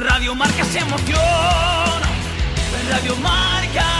Radio Marca se emoción. Radio Marca.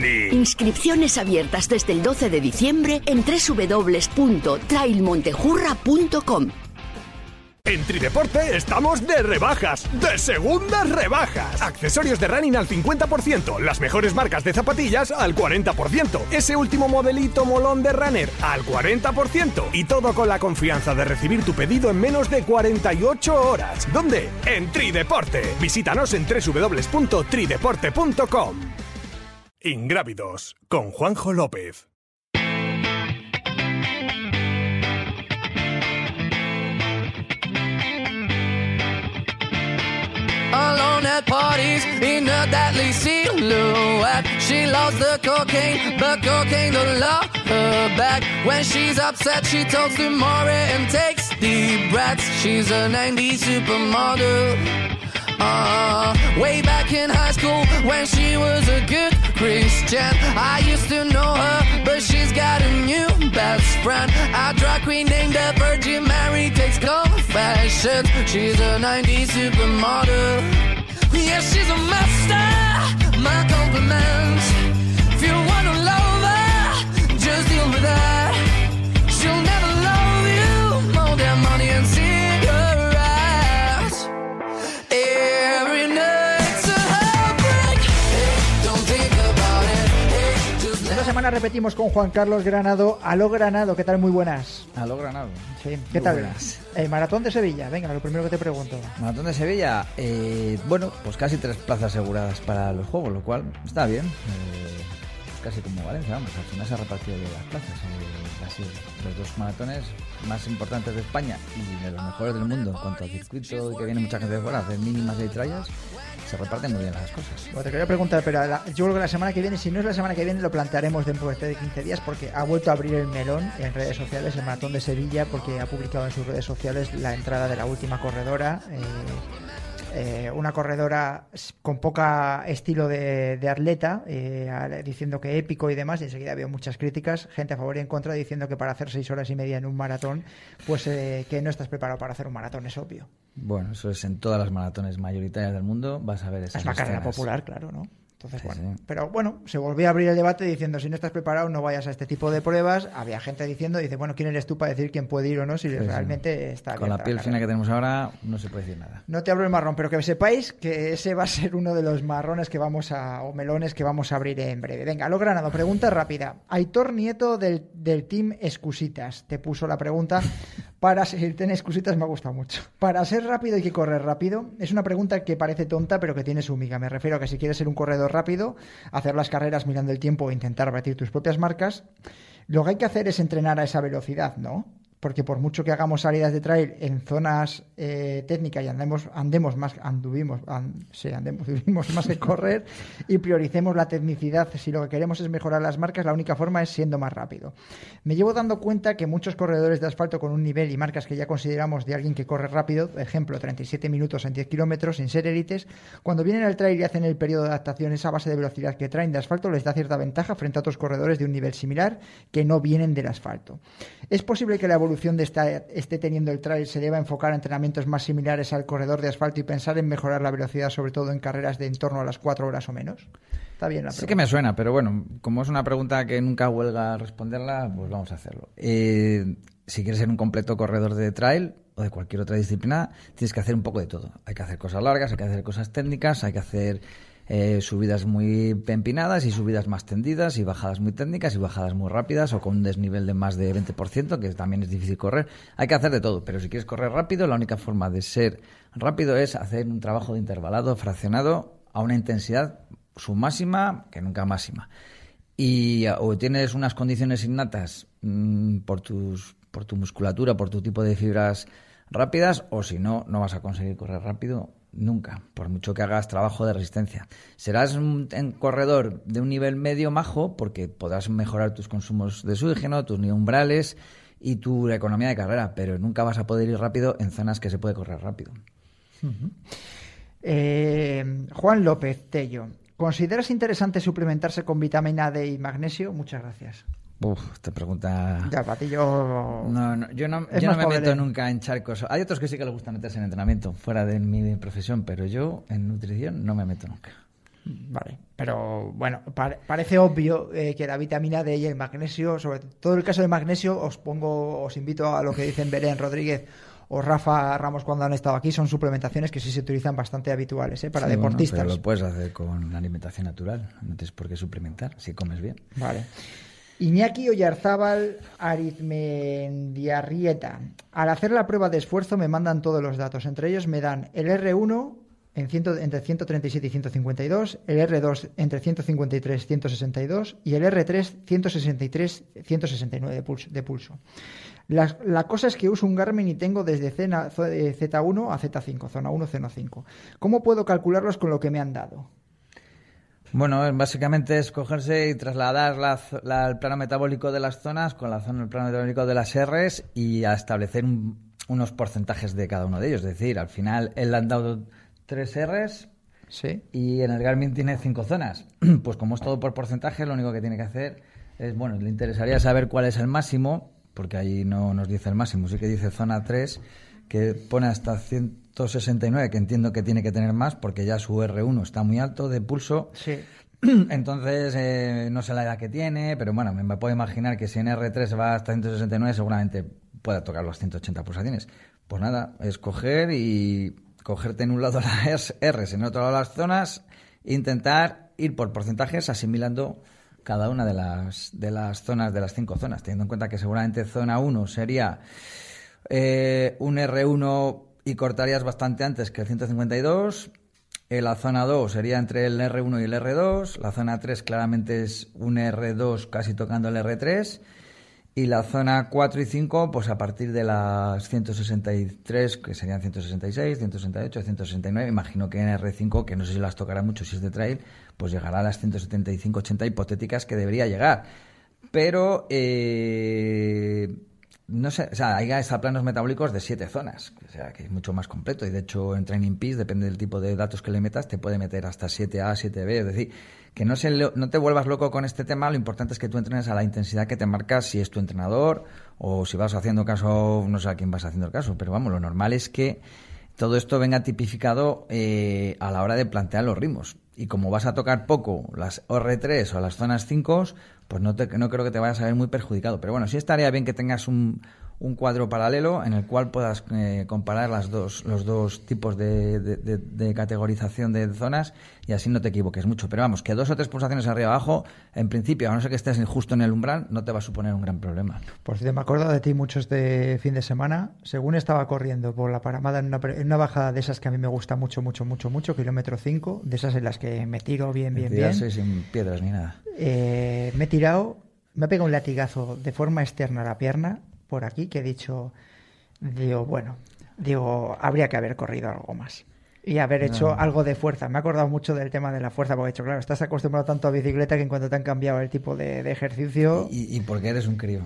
Inscripciones abiertas desde el 12 de diciembre en www.trailmontejurra.com. En Trideporte estamos de rebajas, de segundas rebajas. Accesorios de running al 50%, las mejores marcas de zapatillas al 40%, ese último modelito molón de runner al 40% y todo con la confianza de recibir tu pedido en menos de 48 horas. ¿Dónde? En Trideporte. Visítanos en www.trideporte.com. Ingrávidos con Juanjo López. Alone at parties in a deadly silhouette. She loves the cocaine, but cocaine don't love her back. When she's upset, she talks to Maury and takes deep breaths. She's a 90s supermodel. Uh, way back Christian. I used to know her, but she's got a new best friend. A drag queen named the Virgin Mary takes confessions. She's a 90s supermodel. Yeah, she's a master. My compliments. If you wanna love her, just deal with that. Semana repetimos con Juan Carlos Granado. Aló Granado, ¿qué tal? Muy buenas. Aló Granado. Sí, ¿qué Muy tal? buenas. Eh, Maratón de Sevilla, venga, lo primero que te pregunto. Maratón de Sevilla, eh, bueno, pues casi tres plazas aseguradas para los juegos, lo cual está bien. eh, pues casi como Valencia, vamos, al final se ha repartido las plazas. Así, los dos maratones más importantes de España y de los mejores del mundo en cuanto al circuito, que viene mucha gente de fuera a hacer mínimas y trayas, se reparten muy bien las cosas. Bueno, te quería preguntar, pero yo creo que la semana que viene, si no es la semana que viene, lo plantearemos dentro de 15 días porque ha vuelto a abrir el melón en redes sociales, el Maratón de Sevilla, porque ha publicado en sus redes sociales la entrada de la última corredora. eh, eh, una corredora con poca estilo de, de atleta, eh, diciendo que épico y demás, y enseguida veo muchas críticas, gente a favor y en contra, diciendo que para hacer seis horas y media en un maratón, pues eh, que no estás preparado para hacer un maratón, es obvio. Bueno, eso es en todas las maratones mayoritarias del mundo, vas a ver esas Es una carrera popular, claro, ¿no? Entonces, Sí, bueno. sí. Pero bueno, se volvió a abrir el debate diciendo, si no estás preparado, no vayas a este tipo de pruebas. Había gente diciendo, dice, bueno, ¿quién eres tú para decir quién puede ir o no si sí. realmente está Con la piel fina que tenemos ahora, no se puede decir nada. No te hablo del marrón, pero que sepáis que ese va a ser uno de los marrones que vamos a, o melones que vamos a abrir en breve. Venga, lo Granado, pregunta rápida. Aitor Nieto del, del Team Excusitas te puso la pregunta para ser, ten excusitas me ha gustado mucho. Para ser rápido hay que correr rápido. Es una pregunta que parece tonta, pero que tiene su miga. Me refiero a que si quieres ser un corredor rápido, hacer las carreras mirando el tiempo e intentar batir tus propias marcas, lo que hay que hacer es entrenar a esa velocidad, ¿no? Porque por mucho que hagamos salidas de trail en zonas eh, técnicas y andemos, andemos más, anduvimos, an- sí, andemos, tuvimos más que correr y prioricemos la tecnicidad, si lo que queremos es mejorar las marcas, la única forma es siendo más rápido. Me llevo dando cuenta que muchos corredores de asfalto con un nivel y marcas que ya consideramos de alguien que corre rápido, ejemplo, 37 minutos en 10 kilómetros sin ser élites, cuando vienen al trail y hacen el periodo de adaptación, esa base de velocidad que traen de asfalto les da cierta ventaja frente a otros corredores de un nivel similar que no vienen del asfalto. ¿Es posible que la evolución de esta esté teniendo el trail se deba enfocar a entrenamientos más similares al corredor de asfalto y pensar en mejorar la velocidad, sobre todo en carreras de en torno a las 4 horas o menos? Está bien la Sí pregunta. que me suena, pero bueno, como es una pregunta que nunca huelga responderla, pues vamos a hacerlo. Eh, si quieres ser un completo corredor de trail o de cualquier otra disciplina, tienes que hacer un poco de todo. Hay que hacer cosas largas, hay que hacer cosas técnicas, hay que hacer eh, subidas muy empinadas y subidas más tendidas y bajadas muy técnicas y bajadas muy rápidas o con un desnivel de más de 20%, que también es difícil correr. Hay que hacer de todo, pero si quieres correr rápido, la única forma de ser rápido es hacer un trabajo de intervalado fraccionado a una intensidad su máxima que nunca máxima. Y o tienes unas condiciones innatas mm, por tus por tu musculatura, por tu tipo de fibras rápidas o si no, no vas a conseguir correr rápido nunca, por mucho que hagas trabajo de resistencia. Serás un, corredor de un nivel medio majo porque podrás mejorar tus consumos de oxígeno, tus umbrales y tu economía de carrera, pero nunca vas a poder ir rápido en zonas que se puede correr rápido. Eh, Juan López Tello. ¿Consideras interesante suplementarse con vitamina D y magnesio? Muchas gracias. Uf, te pregunta. Ya, para ti yo. No, no, yo no, yo no me meto nunca en charcos. Hay otros que sí que les gusta meterse en entrenamiento, fuera de mi profesión, pero yo en nutrición no me meto nunca. Vale, pero bueno, pare- parece obvio eh, que la vitamina D y el magnesio, sobre todo el caso del magnesio, os pongo, os invito a lo que dicen Belén Rodríguez o Rafa Ramos cuando han estado aquí, son suplementaciones que sí se utilizan bastante habituales ¿eh? para Sí, bueno, deportistas. pero lo puedes hacer con alimentación natural, no tienes por qué suplementar si comes bien. Vale. Iñaki Oyarzábal Arizmendiarrieta. Al hacer la prueba de esfuerzo me mandan todos los datos. Entre ellos me dan el R1 en ciento- entre 137 y 152, el R2 entre 153 y 162 y el R3 163 169 de pulso. La, la cosa es que uso un Garmin y tengo desde Zena- eh, Z1 a Z5, zona 1, zona 5. ¿Cómo puedo calcularlos con lo que me han dado? Bueno, es- básicamente es cogerse y trasladar la el plano metabólico de las zonas con la zona, el plano metabólico de las Rs y a establecer un- unos porcentajes de cada uno de ellos. Es decir, al final él le han dado tres Rs Sí. y en el Garmin tiene cinco zonas. Pues como es todo por porcentaje, lo único que tiene que hacer es, bueno, le interesaría saber cuál es el máximo, porque ahí no nos dice el máximo, sí que dice zona 3, que pone hasta 169, que entiendo que tiene que tener más, porque ya su R1 está muy alto de pulso. Sí. Entonces, eh, no sé la edad que tiene, pero bueno, me, puedo imaginar que si en R3 va hasta 169, seguramente pueda tocar los 180 pulsaciones. Pues nada, es coger y cogerte en un lado las Rs, en otro lado las zonas, e intentar ir por porcentajes asimilando cada una de las, de las zonas, de las cinco zonas, teniendo en cuenta que seguramente zona 1 sería eh, un R1 y cortarías bastante antes que el 152. Eh, la zona 2 sería entre el R1 y el R2. La zona 3 claramente es un R2 casi tocando el R3. Y la zona 4 y 5, pues a partir de las 163, que serían 166, 168, 169, imagino que en R5, que no sé si las tocará mucho si es de trail, pues llegará a las 175, 80 hipotéticas que debería llegar. Pero, eh, no sé, o sea, hay hasta planos metabólicos de siete zonas, o sea, que es mucho más completo. Y de hecho, en Training Peaks, depende del tipo de datos que le metas, te puede meter hasta 7A, 7B. Es decir, que no, se no te vuelvas loco con este tema, lo importante es que tú entrenes a la intensidad que te marcas si es tu entrenador o si vas haciendo caso, no sé a quién vas haciendo el caso, pero vamos, lo normal es que todo esto venga tipificado eh, a la hora de plantear los ritmos. Y como vas a tocar poco las R3 o las zonas 5, pues no, te, no creo que te vayas a ver muy perjudicado. Pero bueno, sí estaría bien que tengas un, un cuadro paralelo en el cual puedas eh, comparar las dos, los dos tipos de, de- de- de categorización de zonas y así no te equivoques mucho. Pero vamos, que dos o tres pulsaciones arriba abajo, en principio, a no ser que estés justo en el umbral, no te va a suponer un gran problema. Por cierto, me acuerdo de ti mucho este fin de semana. Según estaba corriendo por la Paramada en una, en una bajada de esas que a mí me gusta mucho, mucho, mucho, mucho, kilómetro 5, de esas en las que me tiro bien, bien, bien. Sin piedras ni nada. Eh, me he tirado, me ha pegado un latigazo de forma externa a la pierna, por aquí, que he dicho, digo, bueno, digo, habría que haber corrido algo más. Y haber hecho algo de fuerza. Me he acordado mucho del tema de la fuerza, porque he dicho, claro, estás acostumbrado tanto a bicicleta que en cuanto te han cambiado el tipo de, de ejercicio. Y, y porque eres un crío.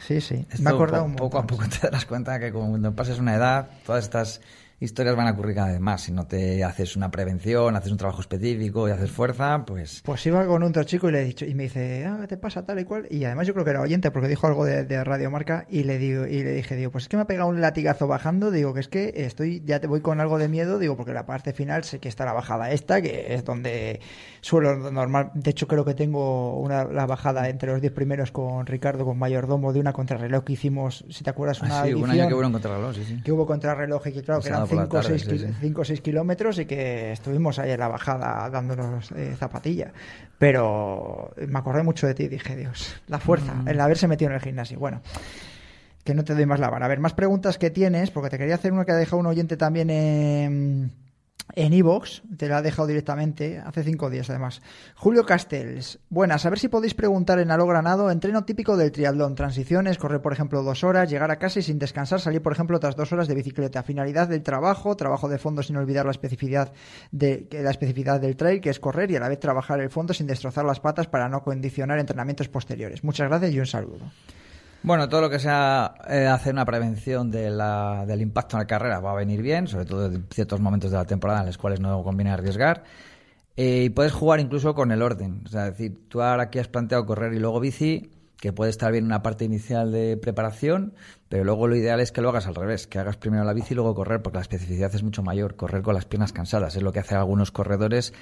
Sí, sí. Esto me he acordado po- un poco a poco te darás cuenta que cuando pases una edad, todas estas historias van a ocurrir cada vez más. Si no te haces una prevención, haces un trabajo específico y haces fuerza, pues Pues iba con otro chico y le he dicho, y me dice, ah, ¿qué te pasa tal y cual? Y además yo creo que era oyente porque dijo algo de, de Radio Marca y le digo, y le dije, digo, pues es que me ha pegado un latigazo bajando, digo que es que estoy, ya te voy con algo de miedo, digo, porque la parte final sé que está la bajada esta, que es donde suelo normal, de hecho creo que tengo una la bajada entre los 10 primeros con Ricardo, con mayordomo, de una contrarreloj que hicimos, si te acuerdas, una así, un edición año que hubo un contrarreloj, sí, sí. que hubo contrarreloj y que claro que eran 5 o tarde, 6 sí, sí. cinco o 6 kilómetros y que estuvimos ahí en la bajada dándonos eh, zapatilla. Pero me acordé mucho de ti y dije, Dios, la fuerza, Mm. el haberse metido en el gimnasio. Bueno, que no te doy más la vara. A ver, más preguntas que tienes, porque te quería hacer una que ha dejado un oyente también en, en iVoox, te la ha dejado directamente, hace cinco días además. Julio Castells, buenas, a ver si podéis preguntar en Alo Granado, entreno típico del triatlón, transiciones, correr por ejemplo dos horas, llegar a casa y sin descansar salir por ejemplo otras dos horas de bicicleta. Finalidad del trabajo, trabajo de fondo sin olvidar la especificidad, de, la especificidad del trail, que es correr y a la vez trabajar el fondo sin destrozar las patas para no condicionar entrenamientos posteriores. Muchas gracias y un saludo. Bueno, todo lo que sea eh, hacer una prevención de la, del impacto en la carrera va a venir bien, sobre todo en ciertos momentos de la temporada en los cuales no conviene arriesgar. Eh, y puedes jugar incluso con el orden. O sea, es decir, tú ahora aquí has planteado correr y luego bici, que puede estar bien una parte inicial de preparación, pero luego lo ideal es que lo hagas al revés, que hagas primero la bici y luego correr, porque la especificidad es mucho mayor. Correr con las piernas cansadas es lo que hacen algunos corredores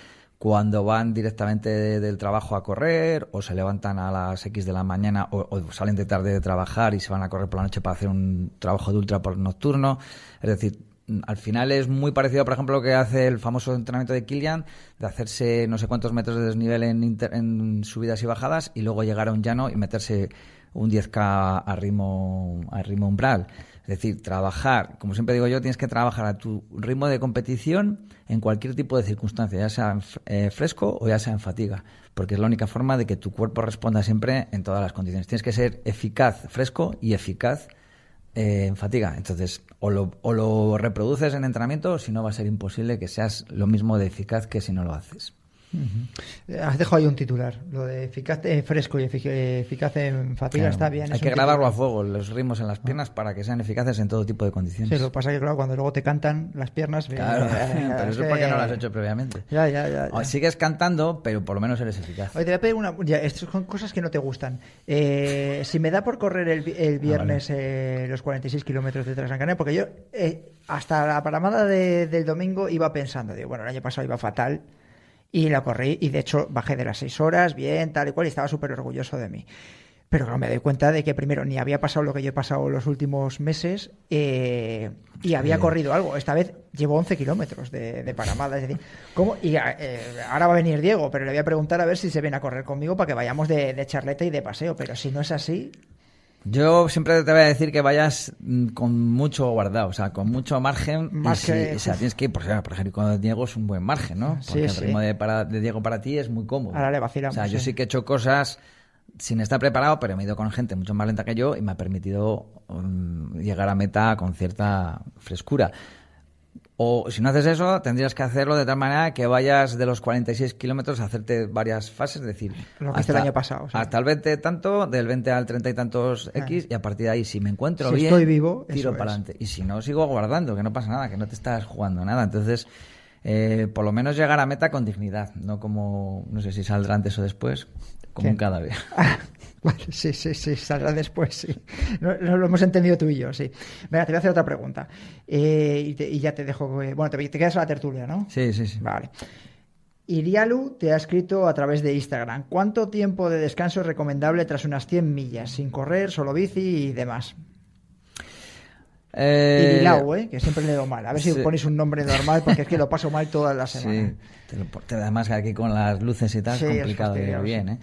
cuando van directamente del trabajo a correr o se levantan a las X de la mañana o, salen de tarde de trabajar y se van a correr por la noche para hacer un trabajo de ultra por nocturno. Es decir, al final es muy parecido, por ejemplo, lo que hace el famoso entrenamiento de Kilian, de hacerse no sé cuántos metros de desnivel en, en subidas y bajadas y luego llegar a un llano y meterse un 10K a ritmo, a ritmo umbral. Es decir, trabajar, como siempre digo yo, tienes que trabajar a tu ritmo de competición en cualquier tipo de circunstancia, ya sea en eh, fresco o ya sea en fatiga, porque es la única forma de que tu cuerpo responda siempre en todas las condiciones. Tienes que ser eficaz fresco y eficaz eh, en fatiga. Entonces, o lo, o lo reproduces en entrenamiento, o si no va a ser imposible que seas lo mismo de eficaz que si no lo haces. Has dejado ahí un titular. Lo de eficaz eh, fresco y eficaz en fatiga está bien. Hay que grabarlo a fuego, los ritmos en las ah. piernas, para que sean eficaces en todo tipo de condiciones. Sí, lo que pasa es que, claro, cuando luego te cantan las piernas. Eh, claro, eh, pero eso es porque no lo has hecho previamente. Ya, ya, ya, Sigues cantando, pero por lo menos eres eficaz. Oye, te voy a pedir una. Ya, estas son cosas que no te gustan. si me da por correr el, el ah, viernes los 46 kilómetros de Transancanaria, porque yo hasta la paramada del domingo iba pensando, digo, bueno, el año pasado iba fatal y la corrí y de hecho bajé de las seis horas, bien, tal y cual, y estaba súper orgulloso de mí. Pero claro, me doy cuenta de que primero ni había pasado lo que yo he pasado los últimos meses eh, y había corrido algo. Esta vez llevo 11 kilómetros de, de paramada. Es decir, ¿cómo? Y eh, ahora va a venir Diego, pero le voy a preguntar a ver si se viene a correr conmigo para que vayamos de, de charleta y de paseo. Pero si no es así, yo siempre te voy a decir que vayas mm, con mucho guardado, o sea, con mucho margen. Más que... o sea, tienes que ir, por, ejemplo, con Diego es un buen margen, ¿no? Porque el ritmo de, para, de, Diego para ti es muy cómodo. Ahora le vacilamos. O sea, yo sí que he hecho cosas sin estar preparado, pero me he ido con gente mucho más lenta que yo y me ha permitido mm, llegar a meta con cierta frescura. O si no haces eso, tendrías que hacerlo de tal manera que vayas de los 46 kilómetros a hacerte varias fases, es decir, Lo que hasta el año pasado. Hasta el 20 tanto, del 20 al 30 y tantos X, y a partir de ahí, si me encuentro si bien, estoy vivo, tiro para adelante. Y si no, sigo guardando, que no pasa nada, que no te estás jugando nada. Entonces, eh, por lo menos llegar a meta con dignidad, no como, no sé si saldrá antes o después, como un cadáver. sí, sí, sí, saldrá después, sí. No, lo hemos entendido tú y yo, sí. Venga, te voy a hacer otra pregunta. Eh, y, ya te dejo. bueno, te, quedas a la tertulia, ¿no? Sí, sí, sí. Vale. Irialu te ha escrito a través de Instagram. ¿Cuánto tiempo de descanso es recomendable tras unas 100 millas? Sin correr, solo bici y demás. Eh... Irilau, ¿eh? que siempre le doy mal. A ver si pones un nombre normal, porque es que lo paso mal toda la semana. Sí, te además aquí con las luces y tal, es complicado de bien, ¿eh?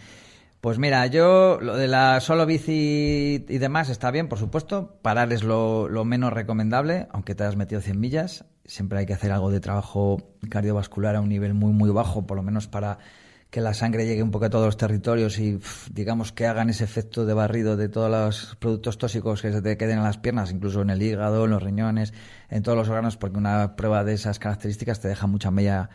Pues mira, yo lo de la solo bici y demás está bien, por supuesto. Parar es lo, menos recomendable, aunque te hayas metido 100 millas. Siempre hay que hacer algo de trabajo cardiovascular a un nivel muy, muy bajo, por lo menos para que la sangre llegue un poco a todos los territorios y digamos que hagan ese efecto de barrido de todos los productos tóxicos que se te queden en las piernas, incluso en el hígado, en los riñones, en todos los órganos, porque una prueba de esas características te deja mucha mella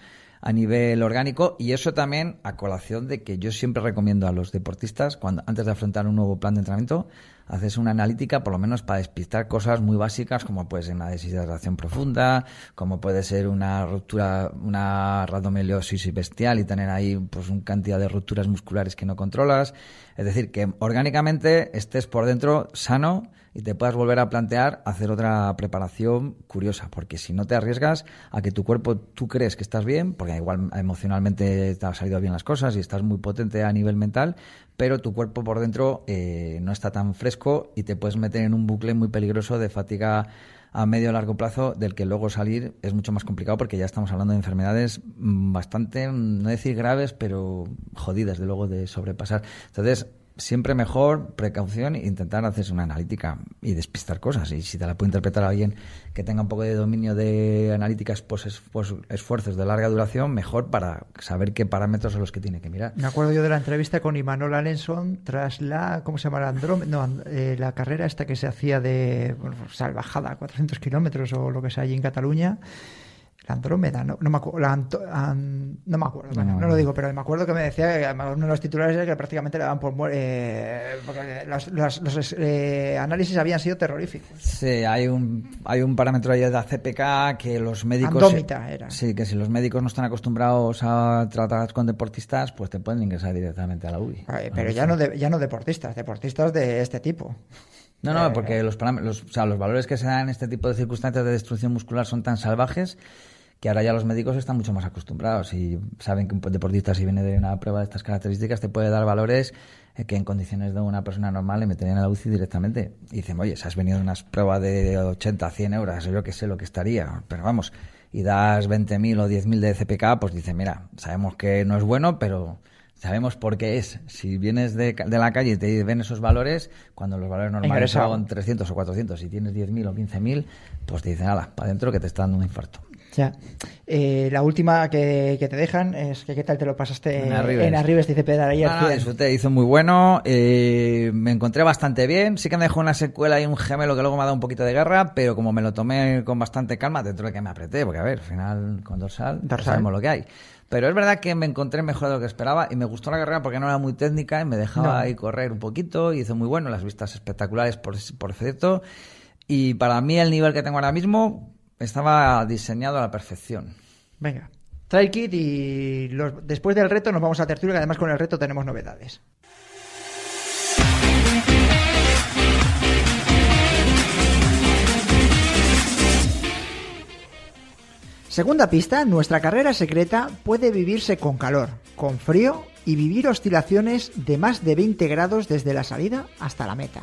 a nivel orgánico y eso también a colación de que yo siempre recomiendo a los deportistas, cuando antes de afrontar un nuevo plan de entrenamiento, haces una analítica por lo menos para despistar cosas muy básicas como puede ser una deshidratación profunda, como puede ser una ruptura, una radomeliosis bestial y tener ahí pues una cantidad de rupturas musculares que no controlas. Es decir, que orgánicamente estés por dentro sano y te puedas volver a plantear hacer otra preparación curiosa, porque si no te arriesgas a que tu cuerpo tú crees que estás bien, porque igual emocionalmente te han salido bien las cosas y estás muy potente a nivel mental, pero tu cuerpo por dentro eh, no está tan fresco y te puedes meter en un bucle muy peligroso de fatiga a medio o largo plazo del que luego salir es mucho más complicado porque ya estamos hablando de enfermedades mm, bastante, no decir graves, pero jodidas de luego de sobrepasar. Entonces, siempre mejor precaución e intentar hacerse una analítica y despistar cosas. Y si te la puede interpretar alguien que tenga un poco de dominio de analíticas pues esfuerzos de larga duración, mejor para saber qué parámetros son los que tiene que mirar. Me acuerdo yo de la entrevista con Imanol Alenson tras la, ¿cómo se llama? La, no, eh, la carrera esta que se hacía de bueno, salvajada, 400 kilómetros o lo que sea allí en Cataluña la Andrómeda, no, no me acuerdo, no me acuerdo, bueno, no, lo digo, pero me acuerdo que me decía que uno de los titulares era que prácticamente le daban por eh, porque los, los, eh, análisis habían sido terroríficos. Sí, hay un hay un parámetro ahí de la CPK que los médicos Andómita era. Sí, que si los médicos no están acostumbrados a tratar con deportistas, pues te pueden ingresar directamente a la UBI. pero ya no ya no deportistas, deportistas de este tipo. No, no, porque los, los, o sea, los valores que se dan en este tipo de circunstancias de destrucción muscular son tan salvajes que ahora ya los médicos están mucho más acostumbrados y saben que un deportista si viene de una prueba de estas características te puede dar valores eh, que en condiciones de una persona normal le meterían a la UCI directamente. Y dicen, oye, si has venido de unas pruebas de 80, 100 euros, yo que sé lo que estaría, pero vamos, y das 20.000 o 10.000 de CPK, pues dicen, mira, sabemos que no es bueno, pero sabemos por qué es. Si vienes de, de, la calle y te ven esos valores, cuando los valores normales son 300 o 400, si tienes 10.000 o 15.000, pues te dicen, nada, para adentro que te está dando un infarto. Ya. Eh, la última que, te dejan es que qué tal te lo pasaste en Arribes, en Arribes dice Pedro ayer. No, disfruté, hizo muy bueno, eh, me encontré bastante bien, sí que me dejó una secuela y un gemelo que luego me ha dado un poquito de guerra, pero como me lo tomé con bastante calma, dentro de que me apreté, porque a ver, al final con dorsal, sabemos lo que hay. Pero es verdad que me encontré mejor de lo que esperaba y me gustó la carrera porque no era muy técnica y me dejaba ahí correr un poquito, y hizo muy bueno, las vistas espectaculares por, por cierto. Y para mí el nivel que tengo ahora mismo, estaba diseñado a la perfección. Venga, trae kit y después del reto nos vamos a tertulia, que además con el reto tenemos novedades. Segunda pista, nuestra carrera secreta puede vivirse con calor, con frío y vivir oscilaciones de más de 20 grados desde la salida hasta la meta.